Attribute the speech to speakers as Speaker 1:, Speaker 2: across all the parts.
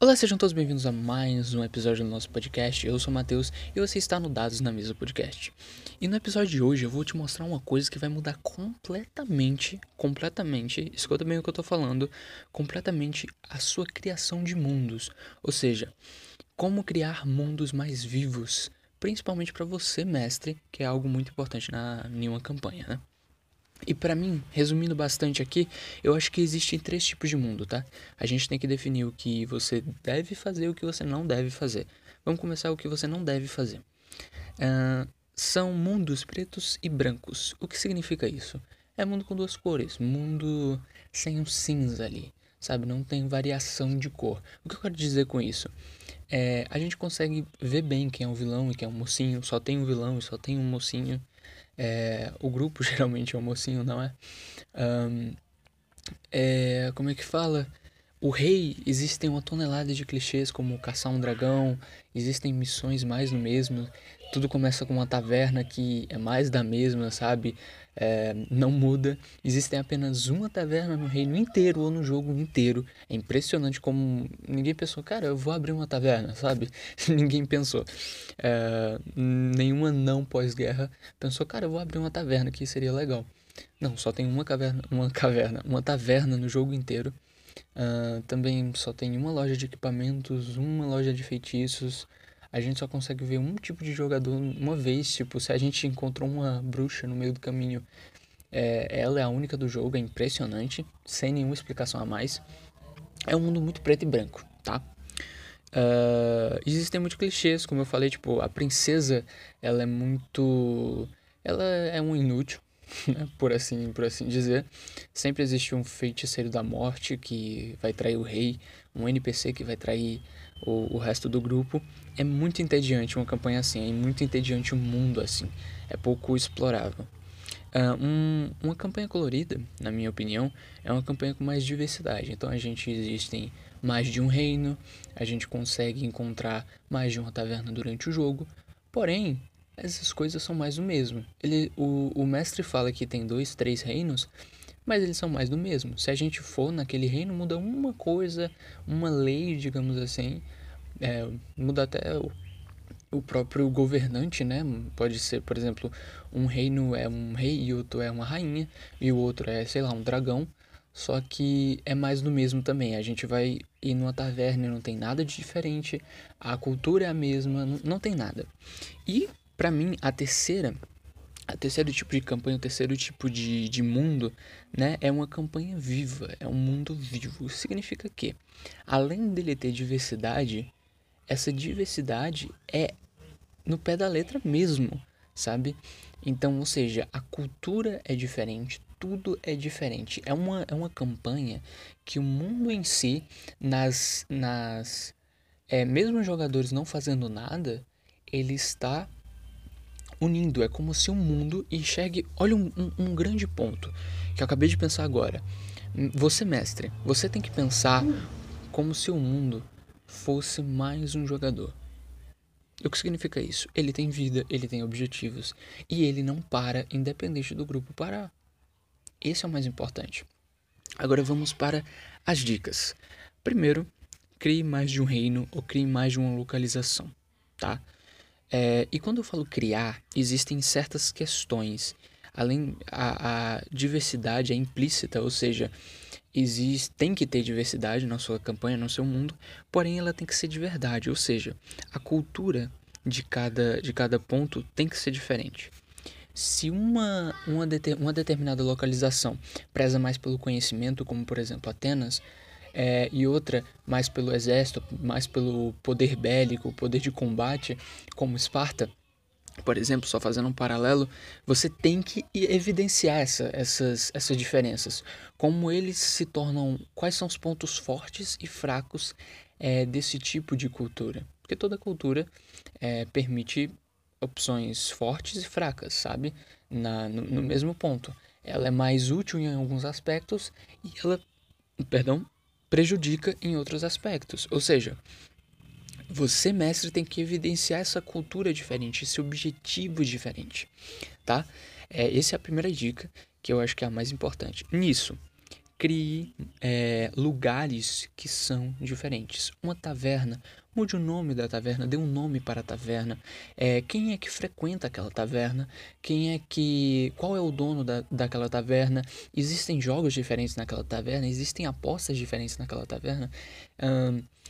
Speaker 1: Olá, sejam todos bem-vindos a mais um episódio do nosso podcast. Eu sou o Matheus e você está no Dados na Mesa Podcast. E no episódio de hoje eu vou te mostrar uma coisa que vai mudar completamente, completamente, escuta bem o que eu tô falando, completamente a sua criação de mundos. Ou seja, como criar mundos mais vivos, principalmente para você, mestre, que é algo muito importante na nenhuma campanha, né? E para mim, resumindo bastante aqui, eu acho que existem três tipos de mundo, tá? A gente tem que definir o que você deve fazer e o que você não deve fazer. Vamos começar o que você não deve fazer. Uh, são mundos pretos e brancos. O que significa isso? É mundo com duas cores, mundo sem um cinza ali, sabe? Não tem variação de cor. O que eu quero dizer com isso? É, a gente consegue ver bem quem é um vilão e quem é um mocinho, só tem um vilão e só tem um mocinho. É, o grupo geralmente é o mocinho, não é? Um, é? Como é que fala? O rei, existem uma tonelada de clichês como caçar um dragão, existem missões mais no mesmo. Tudo começa com uma taverna que é mais da mesma, sabe? É, não muda. Existem apenas uma taverna no reino inteiro ou no jogo inteiro. É impressionante como ninguém pensou, cara, eu vou abrir uma taverna, sabe? ninguém pensou. É, nenhuma não pós-guerra pensou, cara, eu vou abrir uma taverna que seria legal. Não, só tem uma caverna, uma caverna, uma taverna no jogo inteiro. Uh, também só tem uma loja de equipamentos, uma loja de feitiços. A gente só consegue ver um tipo de jogador uma vez. Tipo, se a gente encontrou uma bruxa no meio do caminho, é, ela é a única do jogo, é impressionante, sem nenhuma explicação a mais. É um mundo muito preto e branco, tá? Uh, existem muitos clichês, como eu falei, tipo, a princesa, ela é muito... Ela é um inútil, por assim por assim dizer. Sempre existe um feiticeiro da morte que vai trair o rei, um NPC que vai trair o, o resto do grupo. É muito entediante uma campanha assim, é muito entediante um mundo assim, é pouco explorável. Uh, um, uma campanha colorida, na minha opinião, é uma campanha com mais diversidade. Então a gente existem mais de um reino, a gente consegue encontrar mais de uma taverna durante o jogo. Porém, essas coisas são mais do mesmo. Ele, o, o mestre fala que tem dois, três reinos, mas eles são mais do mesmo. Se a gente for naquele reino, muda uma coisa, uma lei, digamos assim, é, muda até o, o próprio governante, né? Pode ser, por exemplo, um reino é um rei e outro é uma rainha, e o outro é, sei lá, um dragão. Só que é mais do mesmo também. A gente vai ir numa taverna e não tem nada de diferente. A cultura é a mesma, não tem nada. E para mim, a terceira, a terceiro tipo de campanha, o terceiro tipo de, de mundo, né, é uma campanha viva, é um mundo vivo. Isso significa que, além dele ter diversidade, essa diversidade é no pé da letra mesmo, sabe? Então, ou seja, a cultura é diferente, tudo é diferente. É uma, é uma campanha que o mundo em si, nas. nas é, mesmo os jogadores não fazendo nada, ele está unindo. É como se o um mundo enxergue. Olha um, um, um grande ponto que eu acabei de pensar agora. Você, mestre, você tem que pensar como se o mundo fosse mais um jogador. O que significa isso? Ele tem vida, ele tem objetivos e ele não para independente do grupo parar. Esse é o mais importante. Agora vamos para as dicas. Primeiro, crie mais de um reino ou crie mais de uma localização, tá? É, e quando eu falo criar, existem certas questões. Além a, a diversidade é implícita, ou seja, existe, tem que ter diversidade na sua campanha, no seu mundo, porém ela tem que ser de verdade, ou seja, a cultura de cada, de cada ponto tem que ser diferente. Se uma, uma, uma determinada localização preza mais pelo conhecimento, como por exemplo Atenas, é, e outra mais pelo exército, mais pelo poder bélico, poder de combate, como Esparta, por exemplo, só fazendo um paralelo, você tem que evidenciar essa, essas, essas diferenças. Como eles se tornam. Quais são os pontos fortes e fracos é, desse tipo de cultura? Porque toda cultura é, permite opções fortes e fracas, sabe? Na, no, no mesmo ponto. Ela é mais útil em alguns aspectos e ela. Perdão, prejudica em outros aspectos. Ou seja, você, mestre, tem que evidenciar essa cultura diferente, esse objetivo diferente, tá? É, essa é a primeira dica, que eu acho que é a mais importante. Nisso, crie é, lugares que são diferentes. Uma taverna, mude o nome da taverna, dê um nome para a taverna. É, quem é que frequenta aquela taverna? Quem é que. Qual é o dono da, daquela taverna? Existem jogos diferentes naquela taverna? Existem apostas diferentes naquela taverna?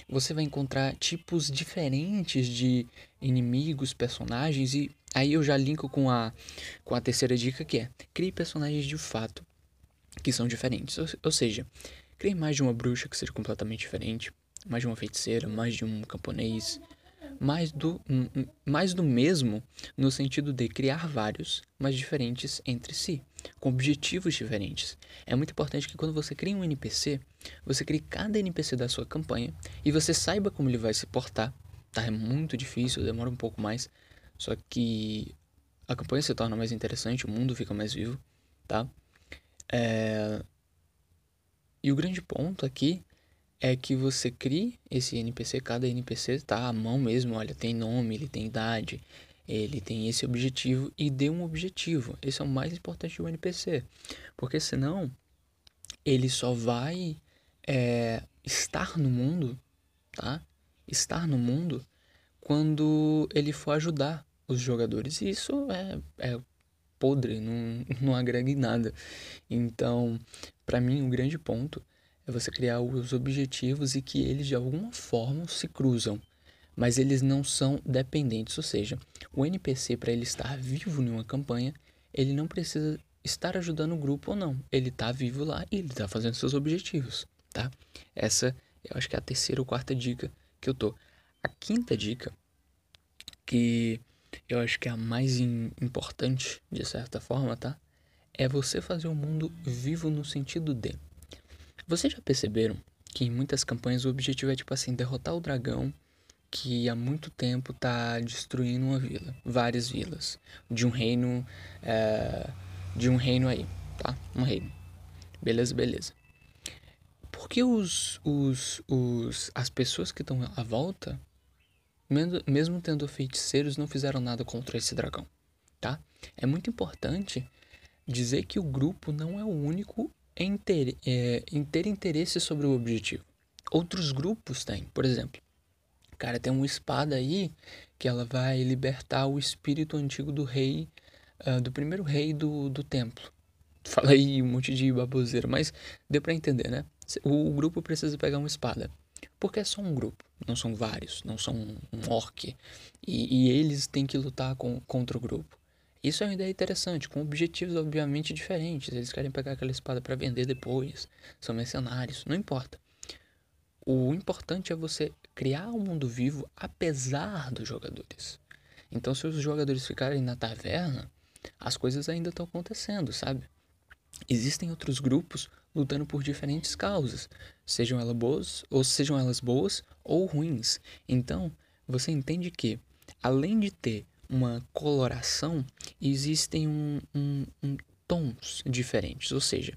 Speaker 1: você vai encontrar tipos diferentes de inimigos, personagens e aí eu já linko com a, com a terceira dica que é crie personagens de fato que são diferentes. Ou, ou seja, crie mais de uma bruxa que seja completamente diferente, mais de uma feiticeira, mais de um camponês, mais do, mais do mesmo no sentido de criar vários, mas diferentes entre si, com objetivos diferentes. É muito importante que quando você cria um NPC, você crie cada NPC da sua campanha e você saiba como ele vai se portar. Tá? É muito difícil, demora um pouco mais, só que a campanha se torna mais interessante, o mundo fica mais vivo, tá? É... E o grande ponto aqui é que você crie esse NPC, cada NPC está à mão mesmo, olha, tem nome, ele tem idade, ele tem esse objetivo e dê um objetivo. Esse é o mais importante do NPC, porque senão ele só vai é, estar no mundo, tá? Estar no mundo quando ele for ajudar os jogadores. E isso é, é podre, não, não agrega em nada. Então, para mim, um grande ponto é você criar os objetivos e que eles de alguma forma se cruzam, mas eles não são dependentes, ou seja, o NPC para ele estar vivo em uma campanha, ele não precisa estar ajudando o grupo ou não, ele está vivo lá e ele está fazendo seus objetivos, tá? Essa eu acho que é a terceira ou quarta dica que eu tô. A quinta dica que eu acho que é a mais importante, de certa forma, tá? É você fazer o mundo vivo no sentido de. Vocês já perceberam que em muitas campanhas o objetivo é, tipo assim, derrotar o dragão que há muito tempo tá destruindo uma vila, várias vilas, de um reino, é, de um reino aí, tá? Um reino. Beleza, beleza. Porque os, os, os, as pessoas que estão à volta mesmo tendo feiticeiros, não fizeram nada contra esse dragão, tá? É muito importante dizer que o grupo não é o único em ter, é, em ter interesse sobre o objetivo. Outros grupos têm, por exemplo, cara, tem uma espada aí que ela vai libertar o espírito antigo do rei, uh, do primeiro rei do, do templo. Fala aí um monte de baboseira, mas deu para entender, né? O grupo precisa pegar uma espada. Porque é só um grupo, não são vários, não são um orc. E, e eles têm que lutar com, contra o grupo. Isso é uma ideia interessante, com objetivos obviamente diferentes. Eles querem pegar aquela espada para vender depois, são mercenários, não importa. O importante é você criar um mundo vivo apesar dos jogadores. Então, se os jogadores ficarem na taverna, as coisas ainda estão acontecendo, sabe? Existem outros grupos lutando por diferentes causas, sejam elas boas ou sejam elas boas ou ruins. Então, você entende que além de ter uma coloração, existem um, um, um tons diferentes, ou seja,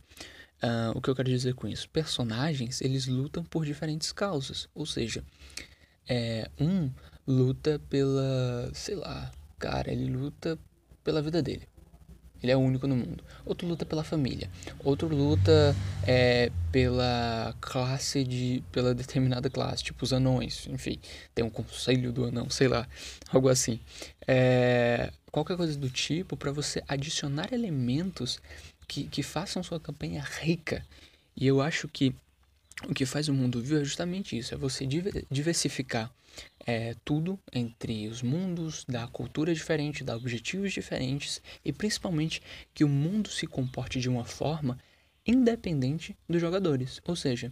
Speaker 1: uh, o que eu quero dizer com isso? Personagens, eles lutam por diferentes causas, ou seja, é, um luta pela, sei lá, cara, ele luta pela vida dele. Ele é único no mundo. Outro luta pela família. Outro luta é, pela classe de. pela determinada classe, tipo os anões. Enfim, tem um conselho do anão, sei lá. Algo assim. É, qualquer coisa do tipo para você adicionar elementos que, que façam sua campanha rica. E eu acho que o que faz o mundo vivo é justamente isso: é você diversificar é, tudo entre os mundos, da cultura diferente, dar objetivos diferentes e principalmente que o mundo se comporte de uma forma independente dos jogadores. Ou seja,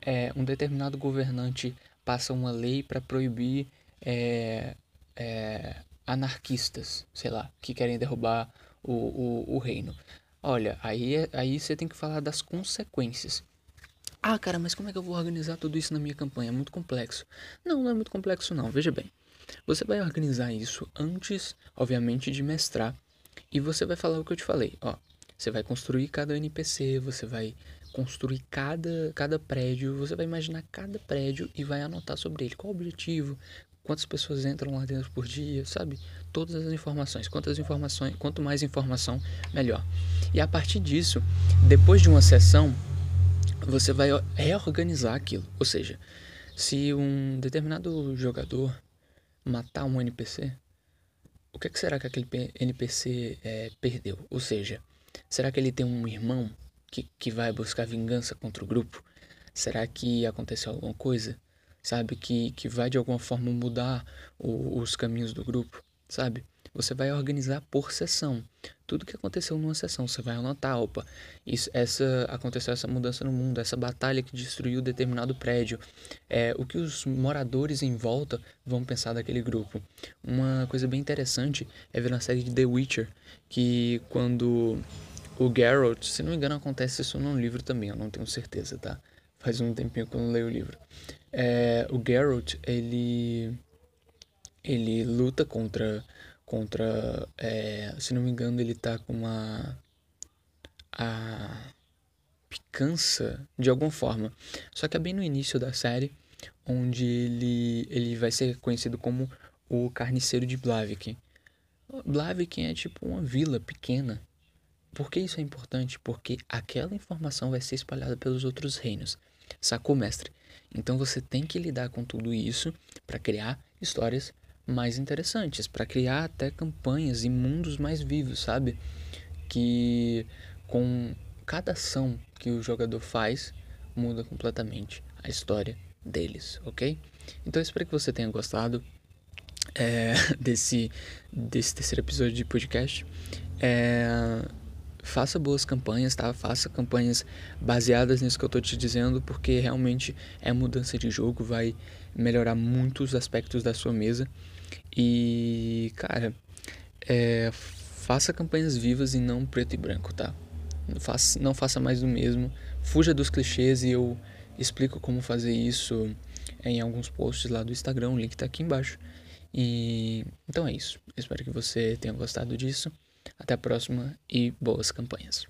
Speaker 1: é, um determinado governante passa uma lei para proibir é, é, anarquistas, sei lá, que querem derrubar o, o, o reino. Olha, aí, é, aí você tem que falar das consequências. Ah, cara, mas como é que eu vou organizar tudo isso na minha campanha? É muito complexo. Não, não é muito complexo não. Veja bem. Você vai organizar isso antes, obviamente, de mestrar. E você vai falar o que eu te falei. Ó, você vai construir cada NPC, você vai construir cada, cada prédio, você vai imaginar cada prédio e vai anotar sobre ele qual o objetivo, quantas pessoas entram lá dentro por dia, sabe? Todas as informações. Quantas informações, quanto mais informação, melhor. E a partir disso, depois de uma sessão, você vai reorganizar aquilo. Ou seja, se um determinado jogador matar um NPC, o que, é que será que aquele NPC é, perdeu? Ou seja, será que ele tem um irmão que, que vai buscar vingança contra o grupo? Será que aconteceu alguma coisa? Sabe? Que, que vai de alguma forma mudar o, os caminhos do grupo? Sabe? Você vai organizar por sessão. Tudo que aconteceu numa sessão, você vai anotar, opa, isso, essa aconteceu essa mudança no mundo, essa batalha que destruiu determinado prédio. É, o que os moradores em volta vão pensar daquele grupo. Uma coisa bem interessante é ver na série de The Witcher que quando o Geralt, se não me engano, acontece isso num livro também, eu não tenho certeza, tá? Faz um tempinho que eu não leio o livro. É, o Geralt, ele ele luta contra contra, é, se não me engano, ele tá com uma a picança de alguma forma. Só que é bem no início da série, onde ele ele vai ser conhecido como o carniceiro de Blaviken. Blaviken é tipo uma vila pequena. Por que isso é importante? Porque aquela informação vai ser espalhada pelos outros reinos. Sacou, mestre? Então você tem que lidar com tudo isso para criar histórias mais interessantes, para criar até campanhas e mundos mais vivos, sabe? Que com cada ação que o jogador faz muda completamente a história deles, ok? Então eu espero que você tenha gostado é, desse, desse terceiro episódio de podcast. É, faça boas campanhas, tá? Faça campanhas baseadas nisso que eu tô te dizendo, porque realmente é mudança de jogo, vai melhorar muitos aspectos da sua mesa. E, cara, é, faça campanhas vivas e não preto e branco, tá? Não faça, não faça mais do mesmo. Fuja dos clichês e eu explico como fazer isso em alguns posts lá do Instagram. O link tá aqui embaixo. E então é isso. espero que você tenha gostado disso. Até a próxima e boas campanhas.